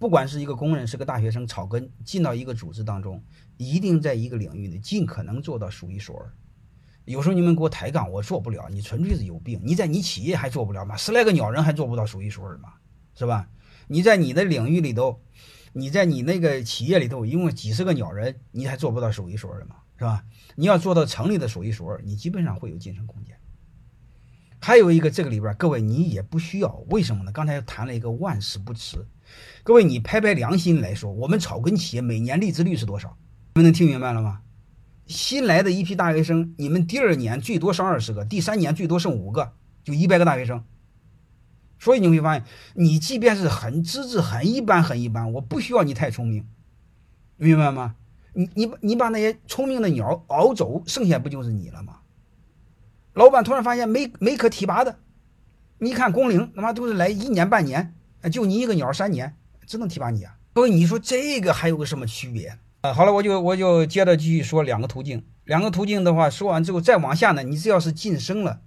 不管是一个工人，是个大学生，草根进到一个组织当中，一定在一个领域里尽可能做到数一数二。有时候你们给我抬杠，我做不了，你纯粹是有病。你在你企业还做不了吗？十来个鸟人还做不到数一数二吗？是吧？你在你的领域里头，你在你那个企业里头，一共几十个鸟人，你还做不到数一数二吗？是吧？你要做到城里的数一数二，你基本上会有晋升空间。还有一个，这个里边各位你也不需要，为什么呢？刚才谈了一个万事不辞。各位，你拍拍良心来说，我们草根企业每年离职率是多少？你们能听明白了吗？新来的一批大学生，你们第二年最多剩二十个，第三年最多剩五个，就一百个大学生。所以你会发现，你即便是很资质很一般很一般，我不需要你太聪明，明白吗？你你你把那些聪明的鸟熬走，剩下不就是你了吗？老板突然发现没没可提拔的，你看工龄他妈都是来一年半年，就你一个鸟三年，只能提拔你啊！各位，你说这个还有个什么区别啊？好了，我就我就接着继续说两个途径。两个途径的话，说完之后再往下呢，你只要是晋升了，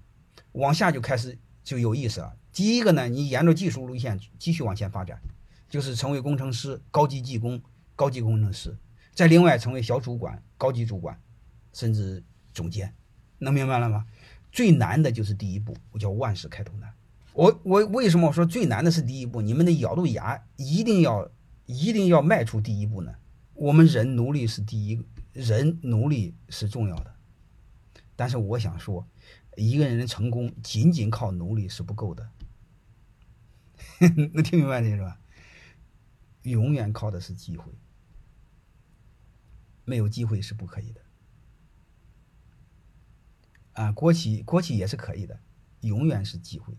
往下就开始就有意思了。第一个呢，你沿着技术路线继续往前发展，就是成为工程师、高级技工、高级工程师，再另外成为小主管、高级主管，甚至总监，能明白了吗？最难的就是第一步，我叫万事开头难。我我为什么我说最难的是第一步？你们得咬住牙，一定要一定要迈出第一步呢。我们人努力是第一，人努力是重要的。但是我想说，一个人的成功仅仅靠努力是不够的。能听明白这个是吧？永远靠的是机会，没有机会是不可以的。啊，国企国企也是可以的，永远是机会。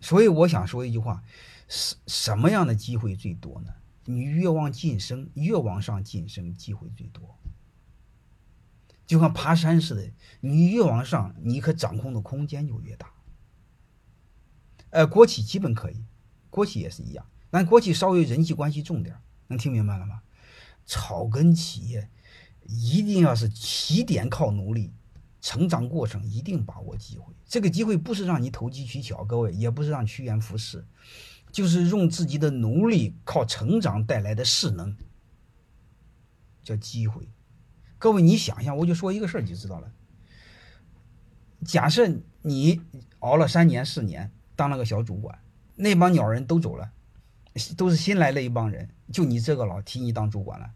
所以我想说一句话：什什么样的机会最多呢？你越往晋升，越往上晋升，机会最多。就像爬山似的，你越往上，你可掌控的空间就越大。呃，国企基本可以，国企也是一样，但国企稍微人际关系重点，能听明白了吗？草根企业一定要是起点靠努力。成长过程一定把握机会，这个机会不是让你投机取巧，各位也不是让趋炎附势，就是用自己的努力靠成长带来的势能，叫机会。各位，你想想，我就说一个事儿你就知道了。假设你熬了三年四年，当了个小主管，那帮鸟人都走了，都是新来的一帮人，就你这个老提你当主管了。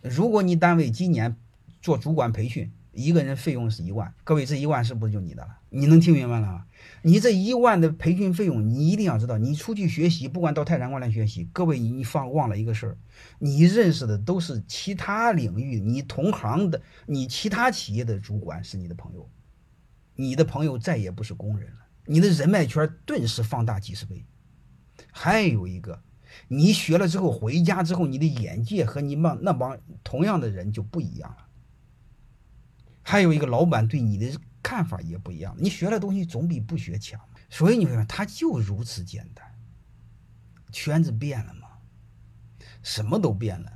如果你单位今年做主管培训，一个人费用是一万，各位这一万是不是就你的了？你能听明白了吗？你这一万的培训费用，你一定要知道，你出去学习，不管到泰山关来学习，各位你放忘了一个事儿，你认识的都是其他领域你同行的，你其他企业的主管是你的朋友，你的朋友再也不是工人了，你的人脉圈顿时放大几十倍。还有一个，你学了之后回家之后，你的眼界和你们那帮同样的人就不一样了。还有一个老板对你的看法也不一样，你学的东西总比不学强，所以你会发现他就如此简单。圈子变了吗？什么都变了。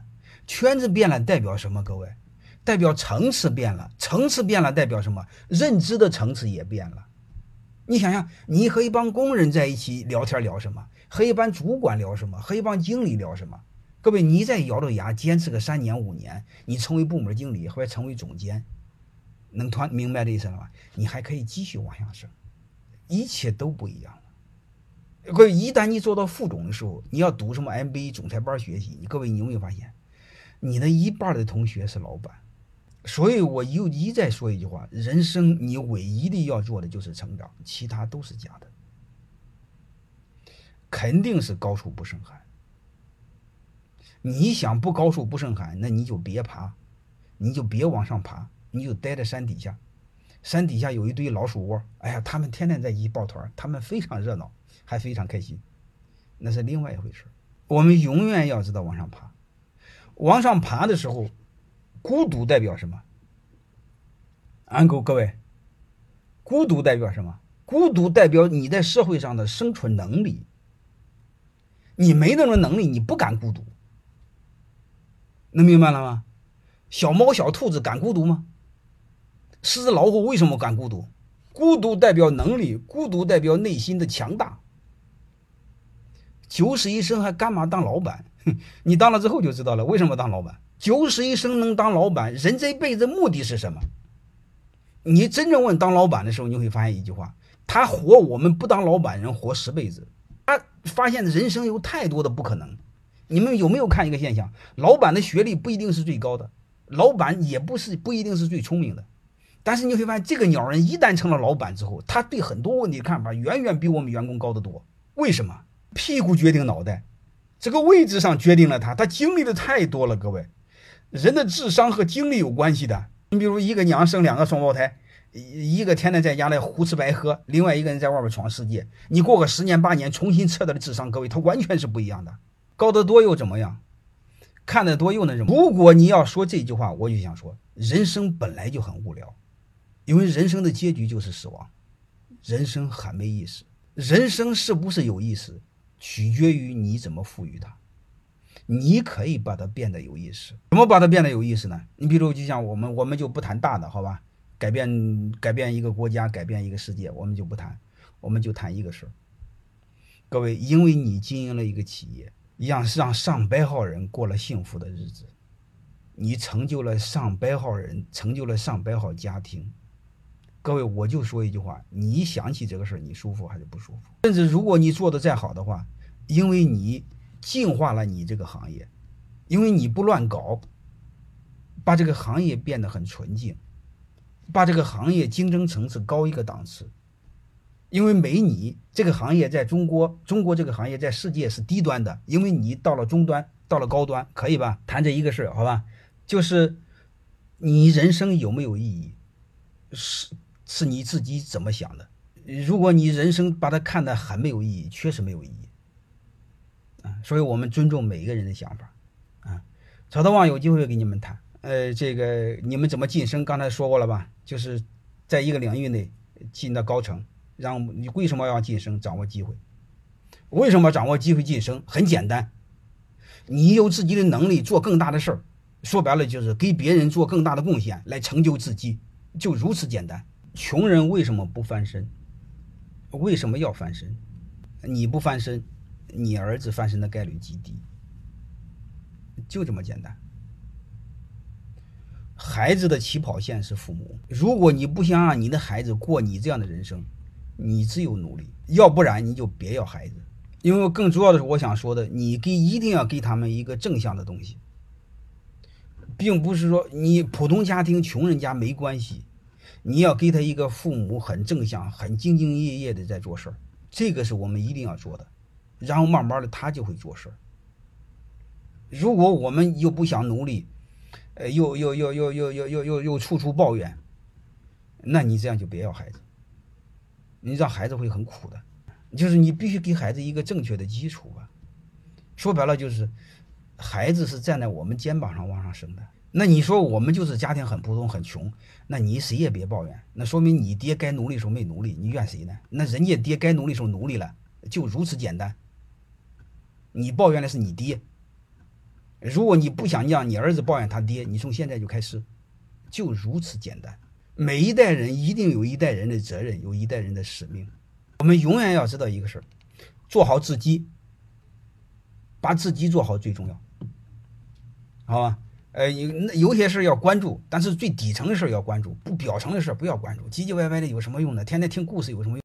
圈子变了代表什么？各位，代表层次变了。层次变了代表什么？认知的层次也变了。你想想，你和一帮工人在一起聊天聊什么？和一帮主管聊什么？和一帮经理聊什么？各位，你再咬着牙坚持个三年五年，你成为部门经理或者成为总监。能团明白这意思了吗？你还可以继续往下升，一切都不一样了。各位，一旦你做到副总的时候，你要读什么 MBA 总裁班学习，你各位你有没有发现，你的一半的同学是老板？所以我又一再说一句话：人生你唯一的要做的就是成长，其他都是假的，肯定是高处不胜寒。你想不高处不胜寒，那你就别爬，你就别往上爬。你就待在山底下，山底下有一堆老鼠窝，哎呀，他们天天在一起抱团，他们非常热闹，还非常开心，那是另外一回事。我们永远要知道往上爬，往上爬的时候，孤独代表什么？安狗各位，孤独代表什么？孤独代表你在社会上的生存能力。你没那种能力，你不敢孤独，能明白了吗？小猫小兔子敢孤独吗？狮子老虎为什么敢孤独？孤独代表能力，孤独代表内心的强大。九死一生还干嘛当老板？哼你当了之后就知道了，为什么当老板？九死一生能当老板，人这一辈子目的是什么？你真正问当老板的时候，你会发现一句话：他活我们不当老板人活十辈子。他发现人生有太多的不可能。你们有没有看一个现象？老板的学历不一定是最高的，老板也不是不一定是最聪明的。但是你会发现，这个鸟人一旦成了老板之后，他对很多问题的看法远远比我们员工高得多。为什么？屁股决定脑袋，这个位置上决定了他。他经历的太多了，各位，人的智商和经历有关系的。你比如一个娘生两个双胞胎，一个天天在家里胡吃白喝，另外一个人在外面闯世界。你过个十年八年，重新测他的智商，各位，他完全是不一样的。高得多又怎么样？看得多又能什么？如果你要说这句话，我就想说，人生本来就很无聊。因为人生的结局就是死亡，人生很没意思。人生是不是有意思，取决于你怎么赋予它。你可以把它变得有意思，怎么把它变得有意思呢？你比如，就像我们，我们就不谈大的，好吧？改变改变一个国家，改变一个世界，我们就不谈，我们就谈一个事儿。各位，因为你经营了一个企业，让让上百号人过了幸福的日子，你成就了上百号人，成就了上百号家庭。各位，我就说一句话：你一想起这个事儿，你舒服还是不舒服？甚至如果你做的再好的话，因为你净化了你这个行业，因为你不乱搞，把这个行业变得很纯净，把这个行业竞争层次高一个档次。因为没你，这个行业在中国，中国这个行业在世界是低端的。因为你到了中端，到了高端，可以吧？谈这一个事儿，好吧？就是你人生有没有意义？是。是你自己怎么想的？如果你人生把它看得很没有意义，确实没有意义啊。所以我们尊重每一个人的想法啊。曹德旺有机会跟你们谈，呃，这个你们怎么晋升？刚才说过了吧？就是在一个领域内进到高层，让你为什么要晋升？掌握机会。为什么掌握机会晋升？很简单，你有自己的能力做更大的事儿，说白了就是给别人做更大的贡献，来成就自己，就如此简单。穷人为什么不翻身？为什么要翻身？你不翻身，你儿子翻身的概率极低，就这么简单。孩子的起跑线是父母。如果你不想让你的孩子过你这样的人生，你只有努力，要不然你就别要孩子。因为更主要的是，我想说的，你给一定要给他们一个正向的东西，并不是说你普通家庭、穷人家没关系。你要给他一个父母很正向、很兢兢业业的在做事儿，这个是我们一定要做的。然后慢慢的他就会做事儿。如果我们又不想努力，呃，又又又又又又又又又处处抱怨，那你这样就别要孩子，你让孩子会很苦的。就是你必须给孩子一个正确的基础吧。说白了就是，孩子是站在我们肩膀上往上升的。那你说我们就是家庭很普通很穷，那你谁也别抱怨，那说明你爹该努力时候没努力，你怨谁呢？那人家爹该努力时候努力了，就如此简单。你抱怨的是你爹，如果你不想让你儿子抱怨他爹，你从现在就开始，就如此简单。每一代人一定有一代人的责任，有一代人的使命。我们永远要知道一个事儿，做好自己，把自己做好最重要，好吧？呃，有那有些事要关注，但是最底层的事要关注，不表层的事不要关注。唧唧歪歪的有什么用呢？天天听故事有什么用？